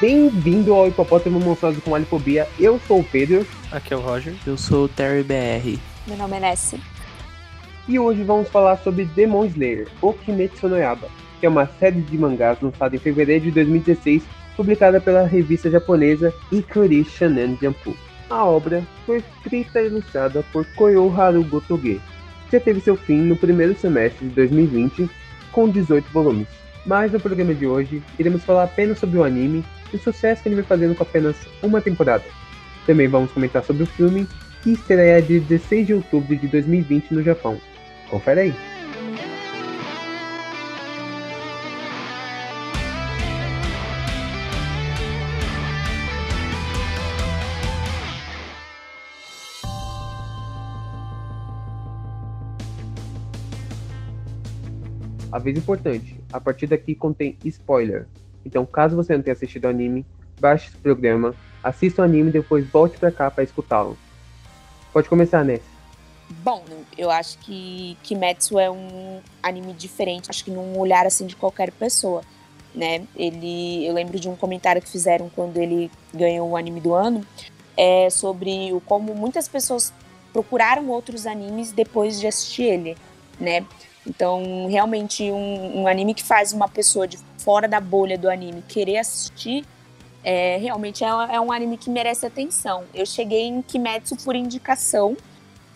Bem-vindo ao Hipopótamo Monstruoso com Alifobia. Eu sou o Pedro. Aqui é o Roger. Eu sou o Terry BR. Meu nome é Nessie. E hoje vamos falar sobre Demon Slayer, ou Kimetsu no Yaiba, que é uma série de mangás lançada em fevereiro de 2016, publicada pela revista japonesa Ikuri Shonen Jump. A obra foi escrita e ilustrada por Koyoharu Gotoge, que já teve seu fim no primeiro semestre de 2020, com 18 volumes. Mas no programa de hoje, iremos falar apenas sobre o anime e o sucesso que ele vem fazendo com apenas uma temporada. Também vamos comentar sobre o filme, que estreia dia 16 de outubro de 2020 no Japão. Confere aí! Aviso importante: a partir daqui contém spoiler. Então, caso você não tenha assistido o anime, baixe esse programa, assista o anime e depois volte pra cá para escutá-lo. Pode começar, Ness. Bom, eu acho que Kimetsu é um anime diferente, acho que num olhar assim de qualquer pessoa, né? Ele, eu lembro de um comentário que fizeram quando ele ganhou o anime do ano, é sobre o como muitas pessoas procuraram outros animes depois de assistir ele, né? Então, realmente, um, um, anime que faz uma pessoa de fora da bolha do anime querer assistir, é, realmente é, é, um anime que merece atenção. Eu cheguei em Kimetsu por indicação,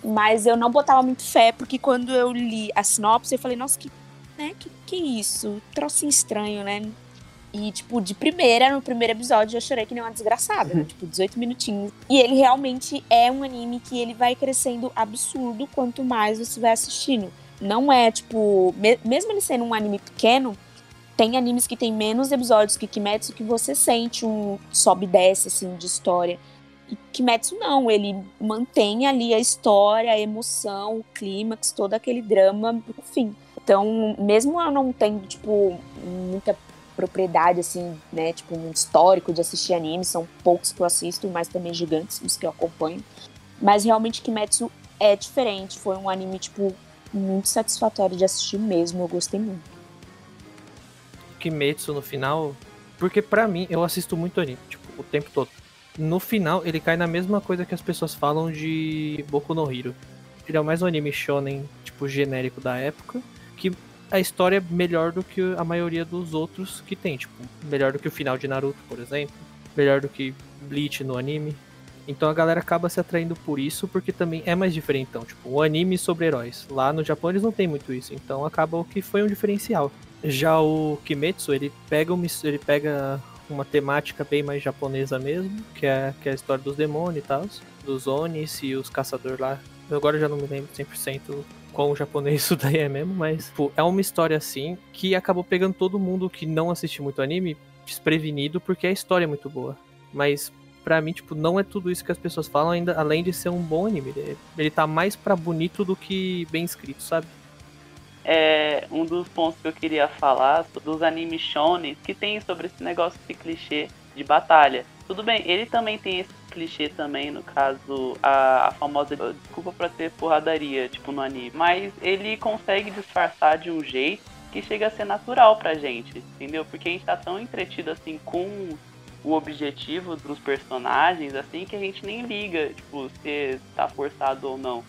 mas eu não botava muito fé, porque quando eu li a sinopse, eu falei, nossa, que, né, que, que isso? Trocinho estranho, né? E, tipo, de primeira, no primeiro episódio, eu chorei que nem uma desgraçada, né? Tipo, 18 minutinhos. E ele realmente é um anime que ele vai crescendo absurdo quanto mais você vai assistindo não é, tipo, me, mesmo ele sendo um anime pequeno, tem animes que tem menos episódios que Kimetsu que você sente um sobe e desce, assim, de história. E Kimetsu não, ele mantém ali a história, a emoção, o clímax, todo aquele drama no fim. Então, mesmo eu não tendo, tipo, muita propriedade, assim, né, tipo, um histórico de assistir animes, são poucos que eu assisto, mas também gigantes os que eu acompanho. Mas realmente Kimetsu é diferente, foi um anime, tipo, muito satisfatório de assistir mesmo, eu gostei muito. Kimetsu no final, porque para mim, eu assisto muito anime, tipo, o tempo todo. No final, ele cai na mesma coisa que as pessoas falam de Boku no Hero. Ele é mais um anime shonen, tipo, genérico da época, que a história é melhor do que a maioria dos outros que tem, tipo, melhor do que o final de Naruto, por exemplo, melhor do que Bleach no anime. Então a galera acaba se atraindo por isso, porque também é mais diferentão. Tipo, o anime sobre heróis. Lá no Japão eles não tem muito isso, então acaba que foi um diferencial. Já o Kimetsu, ele pega uma, ele pega uma temática bem mais japonesa mesmo, que é, que é a história dos demônios e tal, dos Onis e os caçadores lá. Eu agora já não me lembro 100% quão japonês isso daí é mesmo, mas pô, é uma história assim que acabou pegando todo mundo que não assiste muito anime desprevenido, porque a história é muito boa. Mas pra mim, tipo, não é tudo isso que as pessoas falam, ainda além de ser um bom anime. Ele, ele tá mais pra bonito do que bem escrito, sabe? É um dos pontos que eu queria falar dos animes shonen que tem sobre esse negócio de clichê de batalha. Tudo bem, ele também tem esse clichê também, no caso, a, a famosa desculpa pra ter porradaria, tipo, no anime. Mas ele consegue disfarçar de um jeito que chega a ser natural pra gente, entendeu? Porque a gente tá tão entretido assim com o objetivo dos personagens, assim, que a gente nem liga, tipo, se tá forçado ou não.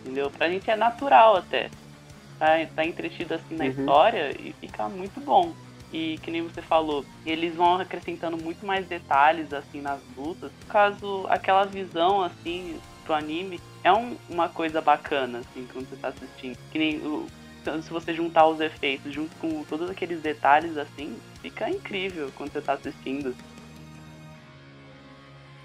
Entendeu? Pra gente é natural até. Tá, tá entretido assim na uhum. história e fica muito bom. E que nem você falou, eles vão acrescentando muito mais detalhes assim nas lutas. Caso aquela visão assim pro anime é um, uma coisa bacana assim quando você tá assistindo. Que nem o, se você juntar os efeitos junto com todos aqueles detalhes assim, fica incrível quando você tá assistindo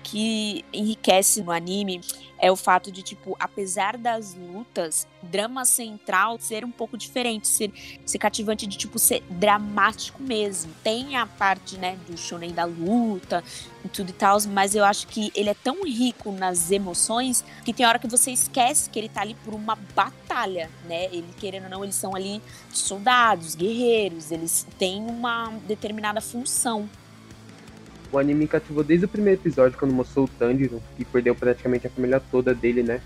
que enriquece no anime é o fato de, tipo, apesar das lutas, drama central ser um pouco diferente, ser, ser cativante de, tipo, ser dramático mesmo. Tem a parte, né, do shonen da luta e tudo e tal, mas eu acho que ele é tão rico nas emoções que tem hora que você esquece que ele tá ali por uma batalha, né? Ele, querendo ou não, eles são ali soldados, guerreiros, eles têm uma determinada função. O anime cativou desde o primeiro episódio, quando mostrou o Tanjiro, que perdeu praticamente a família toda dele, né?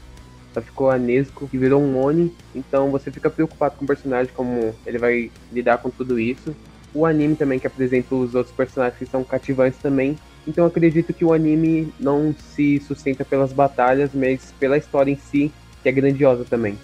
Só ficou a Nesco, que virou um Oni. Então você fica preocupado com o personagem, como ele vai lidar com tudo isso. o anime também que apresenta os outros personagens que são cativantes também. Então acredito que o anime não se sustenta pelas batalhas, mas pela história em si, que é grandiosa também.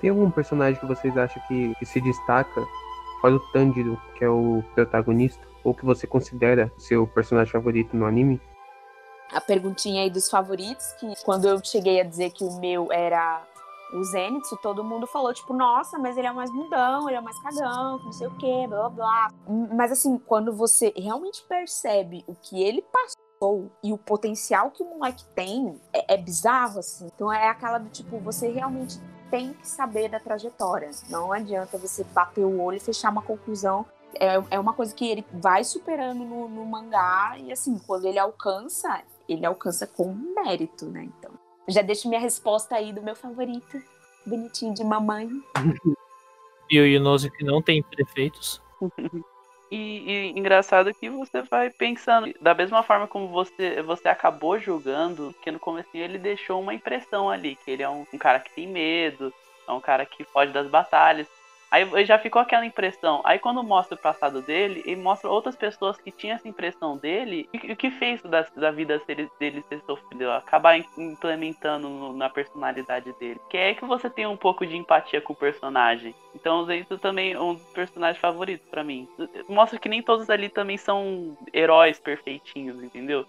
Tem algum personagem que vocês acham que, que se destaca fora o Tanjiro, que é o protagonista, ou que você considera seu personagem favorito no anime? A perguntinha aí dos favoritos, que quando eu cheguei a dizer que o meu era o Zenitsu, todo mundo falou, tipo, nossa, mas ele é mais mundão, ele é mais cagão, não sei o quê, blá blá blá. Mas assim, quando você realmente percebe o que ele passou e o potencial que o moleque tem, é, é bizarro, assim. Então é aquela do tipo, você realmente tem que saber da trajetória. Não adianta você bater o olho e fechar uma conclusão. É, é uma coisa que ele vai superando no, no mangá e assim, quando ele alcança, ele alcança com mérito, né? Então, já deixo minha resposta aí do meu favorito, bonitinho de mamãe. e o Inoso que não tem prefeitos. E, e, engraçado que você vai pensando, da mesma forma como você, você acabou julgando, que no começo ele deixou uma impressão ali, que ele é um, um cara que tem medo, é um cara que foge das batalhas. Aí já ficou aquela impressão. Aí quando mostra o passado dele, ele mostra outras pessoas que tinham essa impressão dele e o que fez da, da vida dele ser sofrido, acabar implementando no, na personalidade dele. Que é que você tem um pouco de empatia com o personagem. Então isso também é um dos personagens favoritos para mim. Mostra que nem todos ali também são heróis perfeitinhos, entendeu?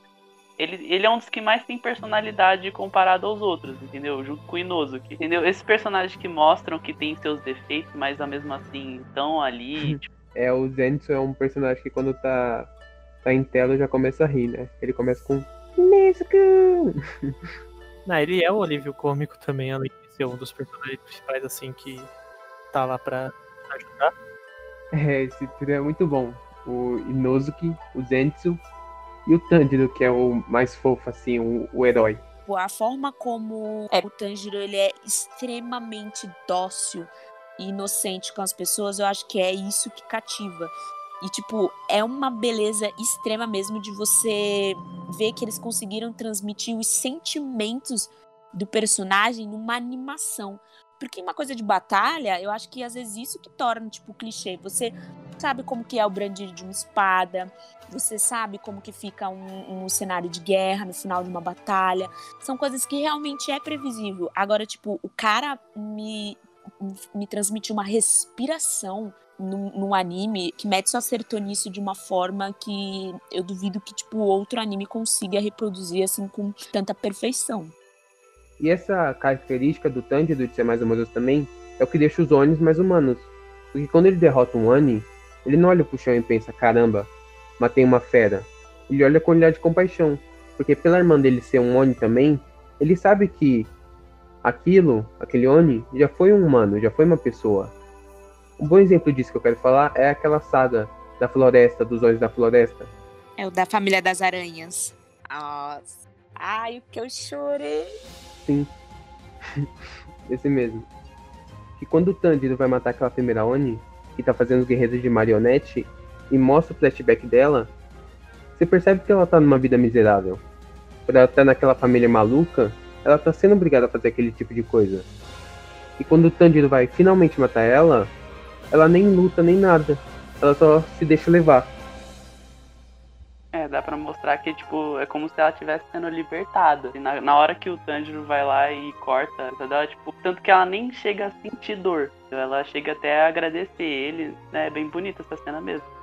Ele, ele é um dos que mais tem personalidade comparado aos outros, entendeu? Junto com o Inosuke, entendeu? Esses personagens que mostram que tem seus defeitos, mas mesmo assim estão ali. tipo... É, o Zenitsu é um personagem que quando tá, tá em tela já começa a rir, né? Ele começa com. Não, ele é o alívio cômico também, além de ser um dos personagens principais, assim, que tá lá pra ajudar. É, esse trio é muito bom. O Inosuke, o Zenitsu e o Tanjiro, que é o mais fofo, assim, o, o herói. A forma como é, o Tanjiro ele é extremamente dócil e inocente com as pessoas, eu acho que é isso que cativa. E, tipo, é uma beleza extrema mesmo de você ver que eles conseguiram transmitir os sentimentos do personagem numa animação. Porque uma coisa de batalha, eu acho que às vezes isso que torna, tipo, clichê. Você sabe como que é o brandir de uma espada, você sabe como que fica um, um, cenário de guerra no final de uma batalha. São coisas que realmente é previsível. Agora, tipo, o cara me, me transmite uma respiração num, anime que Metsu acertou nisso de uma forma que eu duvido que, tipo, outro anime consiga reproduzir, assim, com tanta perfeição. E essa característica do Tanjiro de ser mais amoroso também é o que deixa os Onis mais humanos. Porque quando ele derrota um Oni, ele não olha pro chão e pensa, caramba, matei uma fera. Ele olha com olhar de compaixão. Porque pela irmã dele ser um Oni também, ele sabe que aquilo, aquele Oni, já foi um humano, já foi uma pessoa. Um bom exemplo disso que eu quero falar é aquela saga da floresta, dos olhos da floresta. É o da família das aranhas. Nossa. Ai, o que eu chorei. Sim. Esse mesmo. E quando o Tanjiro vai matar aquela primeira Oni, que tá fazendo os guerreiros de marionete, e mostra o flashback dela, você percebe que ela tá numa vida miserável. Por ela estar tá naquela família maluca, ela tá sendo obrigada a fazer aquele tipo de coisa. E quando o Tanjiro vai finalmente matar ela, ela nem luta nem nada. Ela só se deixa levar. É, dá pra mostrar que, tipo, é como se ela estivesse sendo libertada. E na, na hora que o Tanjiro vai lá e corta dela, tipo, tanto que ela nem chega a sentir dor. Ela chega até a agradecer ele, né? É bem bonita essa cena mesmo.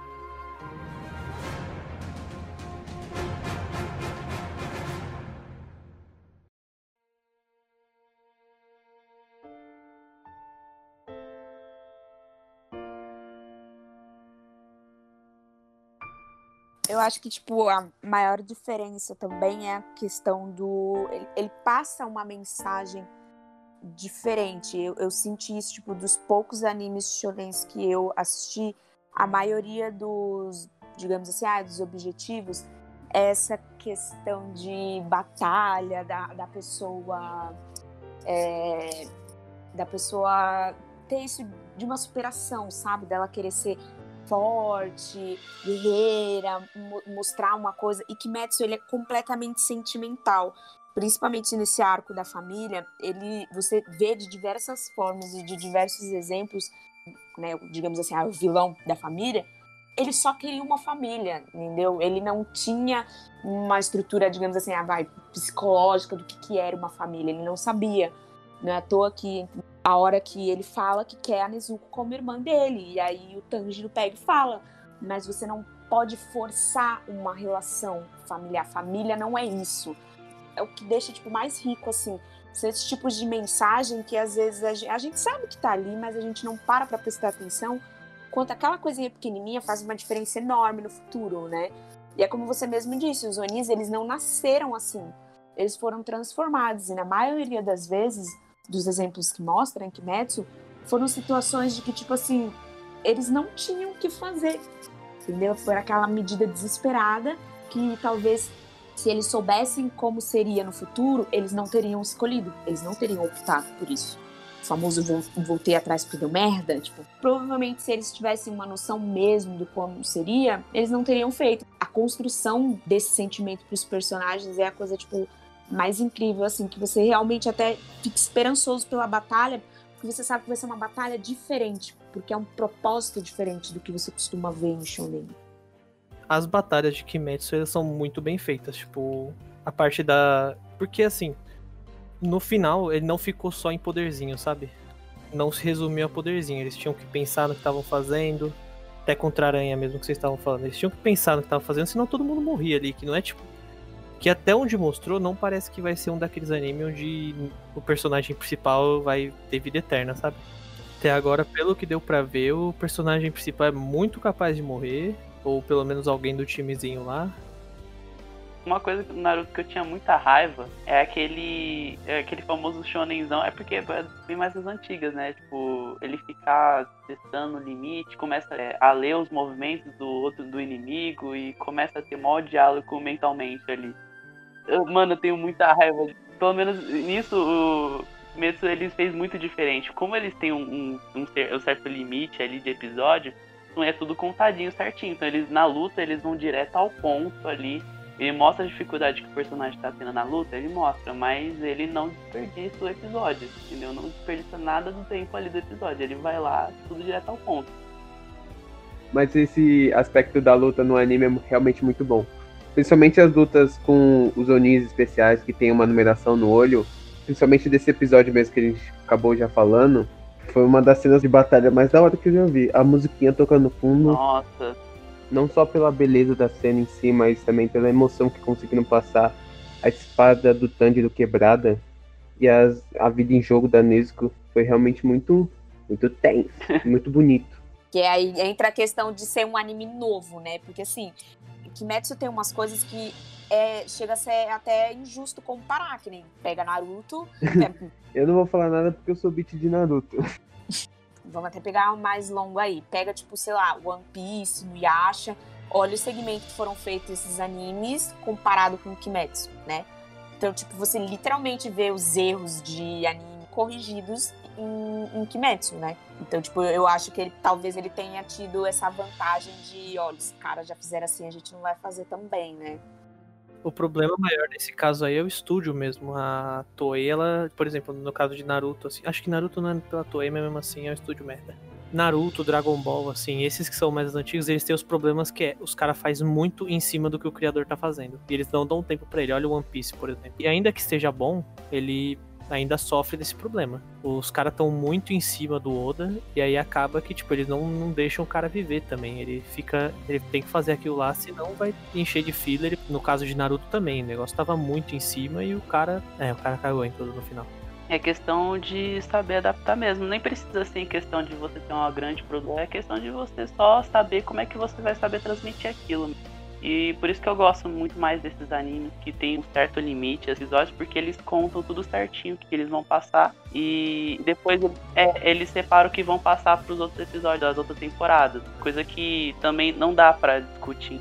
Eu acho que, tipo, a maior diferença também é a questão do. Ele, ele passa uma mensagem diferente. Eu, eu, senti isso, tipo, dos poucos animes shonens que eu assisti, a maioria dos, digamos assim, ah, dos objetivos essa questão de batalha da, da pessoa é, da pessoa ter isso de uma superação, sabe? Dela querer ser forte, guerreira, mostrar uma coisa. E Kimetsu, ele é completamente sentimental. Principalmente nesse arco da família, ele você vê de diversas formas e de diversos exemplos, né, digamos assim, ah, o vilão da família, ele só queria uma família, entendeu? Ele não tinha uma estrutura, digamos assim, ah, vai, psicológica do que, que era uma família, ele não sabia. Não é à toa que a hora que ele fala que quer a Nezuko como irmã dele. E aí o Tanjiro pega e fala: Mas você não pode forçar uma relação familiar. Família não é isso. É o que deixa tipo mais rico assim. São esses tipos de mensagem que às vezes a gente, a gente sabe que tá ali, mas a gente não para para prestar atenção. Quanto aquela coisinha pequenininha faz uma diferença enorme no futuro, né? E é como você mesmo disse, os Onis, eles não nasceram assim. Eles foram transformados e na maioria das vezes dos exemplos que mostram em Kimetsu foram situações de que, tipo assim, eles não tinham o que fazer, entendeu? Foi aquela medida desesperada que talvez se eles soubessem como seria no futuro, eles não teriam escolhido, eles não teriam optado por isso. O famoso voltei atrás porque deu merda, tipo, provavelmente se eles tivessem uma noção mesmo do como seria, eles não teriam feito. A construção desse sentimento para os personagens é a coisa, tipo, mais incrível, assim, que você realmente até fica esperançoso pela batalha, porque você sabe que vai ser uma batalha diferente, porque é um propósito diferente do que você costuma ver em Shonen. As batalhas de Kimetsu elas são muito bem feitas, tipo, a parte da. Porque assim, no final ele não ficou só em poderzinho, sabe? Não se resumiu a poderzinho, eles tinham que pensar no que estavam fazendo, até contra a aranha mesmo que vocês estavam falando. Eles tinham que pensar no que estavam fazendo, senão todo mundo morria ali, que não é tipo que até onde mostrou, não parece que vai ser um daqueles animes onde o personagem principal vai ter vida eterna, sabe? Até agora, pelo que deu pra ver, o personagem principal é muito capaz de morrer, ou pelo menos alguém do timezinho lá. Uma coisa do Naruto que eu tinha muita raiva é aquele é aquele famoso shonenzão, é porque é bem mais das antigas, né? Tipo, ele ficar testando o limite, começa é, a ler os movimentos do outro do inimigo e começa a ter maior diálogo mentalmente ali. Eu, mano, eu tenho muita raiva. Pelo menos nisso, o Metsu eles fez muito diferente. Como eles têm um, um, um, certo limite ali de episódio, não é tudo contadinho certinho. Então eles na luta eles vão direto ao ponto ali. Ele mostra a dificuldade que o personagem está tendo na luta, ele mostra, mas ele não desperdiça o episódio, entendeu? Não desperdiça nada do tempo ali do episódio. Ele vai lá, tudo direto ao ponto. Mas esse aspecto da luta no anime é realmente muito bom. Principalmente as lutas com os Onis especiais que tem uma numeração no olho. Principalmente desse episódio mesmo que a gente acabou já falando. Foi uma das cenas de batalha mais da hora que eu já vi. A musiquinha tocando no fundo. Nossa. Não só pela beleza da cena em si, mas também pela emoção que conseguiram passar. A espada do Tanjiro quebrada e as, a vida em jogo da Nezuko foi realmente muito, muito tenso, muito bonito. Que aí entra a questão de ser um anime novo, né? Porque assim, Kimetsu tem umas coisas que é, chega a ser até injusto comparar, que nem pega Naruto. É... eu não vou falar nada porque eu sou beat de Naruto. Vamos até pegar um mais longo aí. Pega, tipo, sei lá, One Piece, Yasha. Olha o segmento que foram feitos esses animes comparado com o Kimetsu, né? Então, tipo, você literalmente vê os erros de anime corrigidos em, em Kimetsu, né? Então, tipo, eu acho que ele talvez ele tenha tido essa vantagem de, olha, os caras já fizeram assim, a gente não vai fazer também, né? O problema maior nesse caso aí é o estúdio mesmo. A Toei, ela, por exemplo, no caso de Naruto, assim, acho que Naruto não é pela Toei, mas mesmo assim é o estúdio merda. Naruto, Dragon Ball, assim, esses que são mais antigos, eles têm os problemas que é, os caras fazem muito em cima do que o criador tá fazendo. E eles não dão tempo para ele. Olha o One Piece, por exemplo. E ainda que esteja bom, ele ainda sofre desse problema. Os caras estão muito em cima do Oda e aí acaba que, tipo, eles não, não deixam o cara viver também. Ele fica. Ele tem que fazer aquilo lá, senão vai encher de filler. No caso de Naruto também, o negócio tava muito em cima e o cara. É, o cara cagou em tudo no final. É questão de saber adaptar mesmo. Nem precisa ser em questão de você ter uma grande produção. É questão de você só saber como é que você vai saber transmitir aquilo. E por isso que eu gosto muito mais desses animes que tem um certo limite, episódios, porque eles contam tudo certinho o que eles vão passar. E depois é, eles separam o que vão passar para os outros episódios das outras temporadas. Coisa que também não dá para discutir.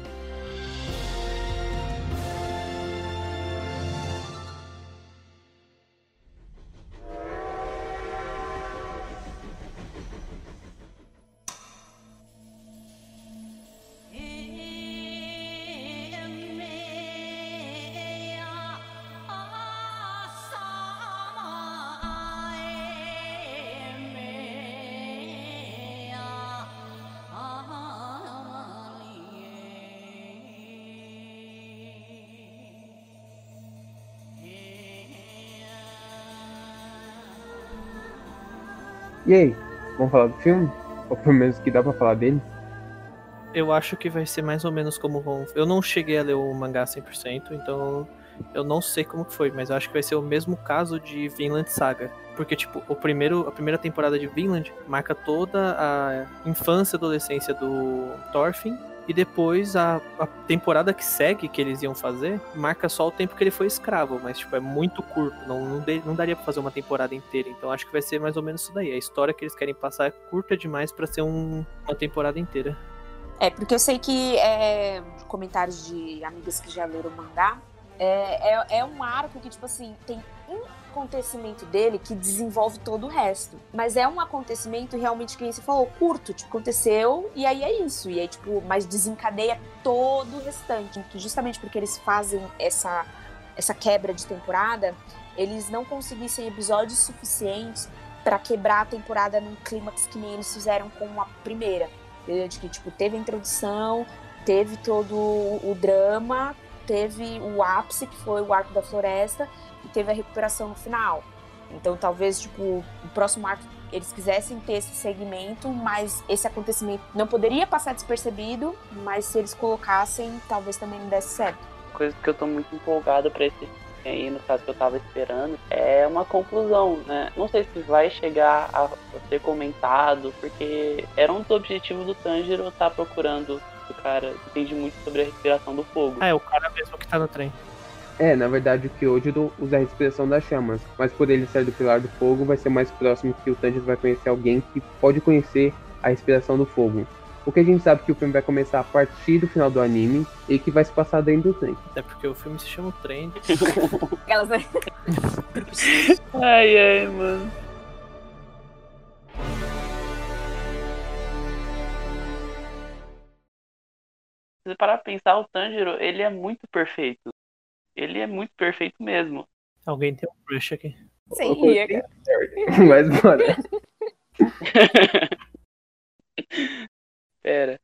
E aí, vamos falar do filme? Ou pelo menos que dá pra falar dele? Eu acho que vai ser mais ou menos como vão. Eu não cheguei a ler o mangá 100%, então eu não sei como foi, mas eu acho que vai ser o mesmo caso de Vinland Saga. Porque, tipo, o primeiro, a primeira temporada de Vinland marca toda a infância e adolescência do Thorfinn. E depois a, a temporada que segue, que eles iam fazer, marca só o tempo que ele foi escravo. Mas, tipo, é muito curto. Não, não, de, não daria pra fazer uma temporada inteira. Então acho que vai ser mais ou menos isso daí. A história que eles querem passar é curta demais para ser um, uma temporada inteira. É, porque eu sei que é, comentários de amigas que já leram o mangá, é, é, é, um arco que, tipo assim, tem um acontecimento dele que desenvolve todo o resto. Mas é um acontecimento realmente que você falou, curto, tipo, aconteceu e aí é isso. E aí, tipo, mas desencadeia todo o restante. Justamente porque eles fazem essa, essa quebra de temporada, eles não conseguissem episódios suficientes para quebrar a temporada num clímax que nem eles fizeram com a primeira. De que, tipo, teve a introdução, teve todo o drama, teve o ápice, que foi o arco da floresta, e teve a recuperação no final. Então, talvez, tipo, o próximo arco eles quisessem ter esse segmento, mas esse acontecimento não poderia passar despercebido, mas se eles colocassem, talvez também não desse certo. Coisa que eu tô muito empolgado para esse aí, no caso que eu tava esperando, é uma conclusão, né? Não sei se vai chegar a ser comentado, porque era um dos objetivos do Tanjiro estar tá procurando o cara entende muito sobre a respiração do fogo. É, o cara mesmo que tá no trem. É, na verdade o Kyoji usa a respiração das chamas, mas por ele ser do Pilar do Fogo, vai ser mais próximo que o Tanjiro vai conhecer alguém que pode conhecer a respiração do fogo. Porque a gente sabe que o filme vai começar a partir do final do anime e que vai se passar dentro do trem. É porque o filme se chama Trem. Aquelas. Né? ai, ai, mano. Você parar pra pensar, o Tanjiro, ele é muito perfeito. Ele é muito perfeito mesmo. Alguém tem um crush aqui. Sim, ia. Mas bora. Pera.